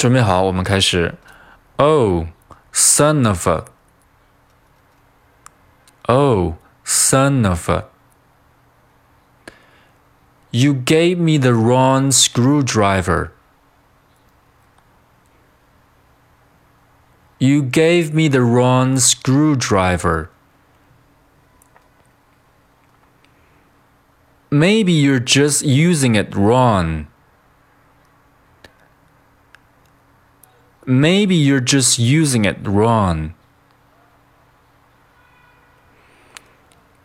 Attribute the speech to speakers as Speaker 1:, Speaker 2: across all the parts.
Speaker 1: 准备好，我们开始。Oh, son of a. Oh, son of a. You gave me the wrong screwdriver. You gave me the wrong screwdriver. Maybe you're just using it wrong. Maybe you're just using it wrong.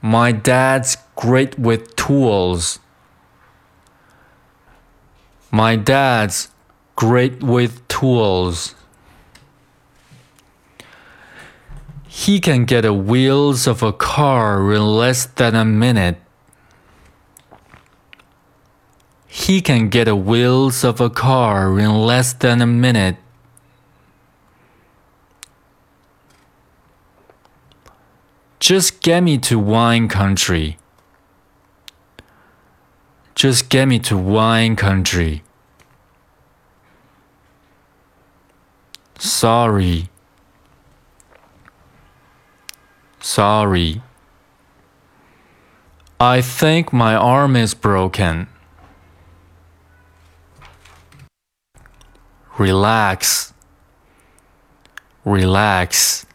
Speaker 1: My dad's great with tools. My dad's great with tools. He can get the wheels of a car in less than a minute. He can get the wheels of a car in less than a minute. Just get me to wine country. Just get me to wine country. Sorry. Sorry. I think my arm is broken. Relax. Relax.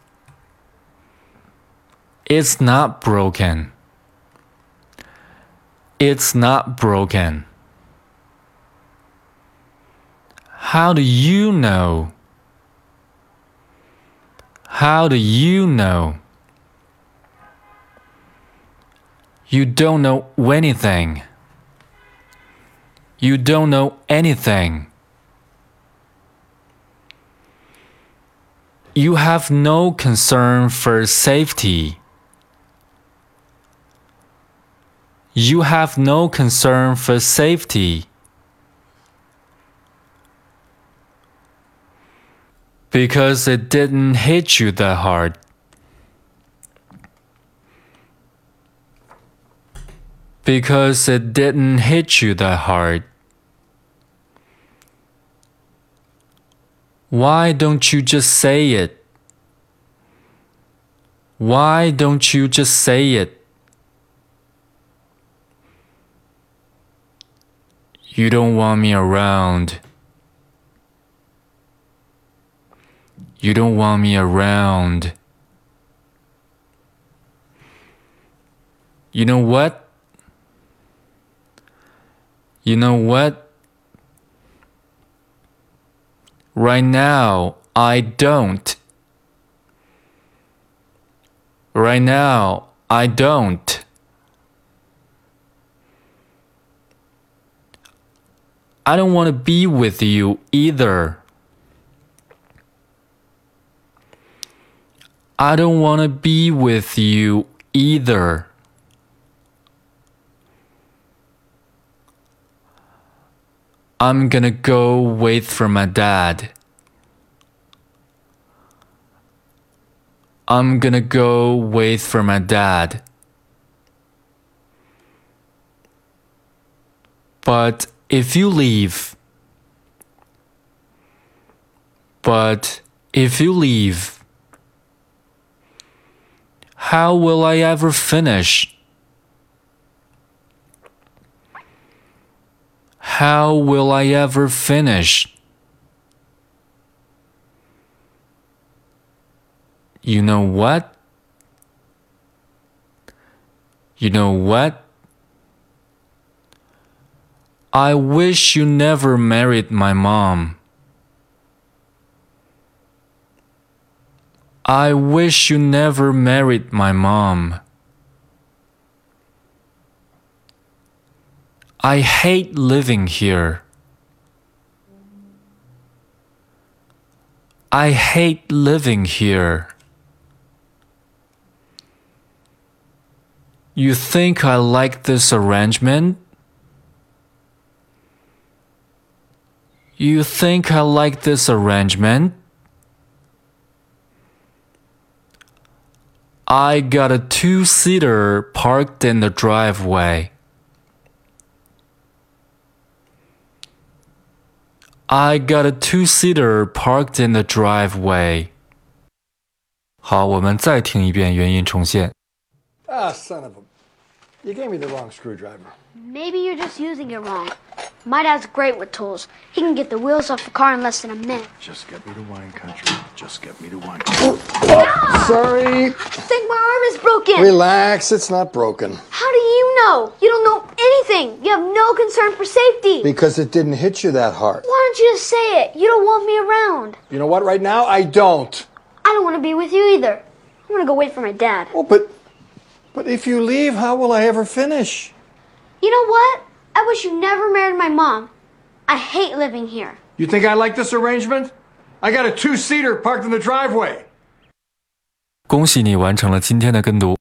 Speaker 1: It's not broken. It's not broken. How do you know? How do you know? You don't know anything. You don't know anything. You have no concern for safety. You have no concern for safety. Because it didn't hit you that hard. Because it didn't hit you that hard. Why don't you just say it? Why don't you just say it? You don't want me around. You don't want me around. You know what? You know what? Right now, I don't. Right now, I don't. I don't want to be with you either. I don't want to be with you either. I'm gonna go wait for my dad. I'm gonna go wait for my dad. But if you leave, but if you leave, how will I ever finish? How will I ever finish? You know what? You know what? I wish you never married my mom. I wish you never married my mom. I hate living here. I hate living here. You think I like this arrangement? You think I like this arrangement? I got a two seater parked in the driveway. I got a two-seater parked in the driveway. 好，我们再听一遍原音重现。
Speaker 2: Ah, son of a. You gave me the wrong screwdriver.
Speaker 3: Maybe you're just using it wrong. My dad's great with tools. He can get the wheels off a car in less than a minute.
Speaker 2: Just get me to wine country. Just get me to wine country. Sorry.
Speaker 3: I think my arm is broken.
Speaker 2: Relax, it's not broken.
Speaker 3: How do you know? You don't know anything. You have no concern for safety.
Speaker 2: Because it didn't hit you that hard.
Speaker 3: Why don't you just say it? You don't want me around.
Speaker 2: You know what, right now, I don't.
Speaker 3: I don't want to be with you either. I want to go wait for my dad.
Speaker 2: Oh, but. But if you leave, how will I ever finish?
Speaker 3: You know what? I wish you never married my mom. I hate living here.
Speaker 2: You think I like this arrangement? I got a two seater parked in the driveway.
Speaker 1: 恭喜你完成了今天的跟读。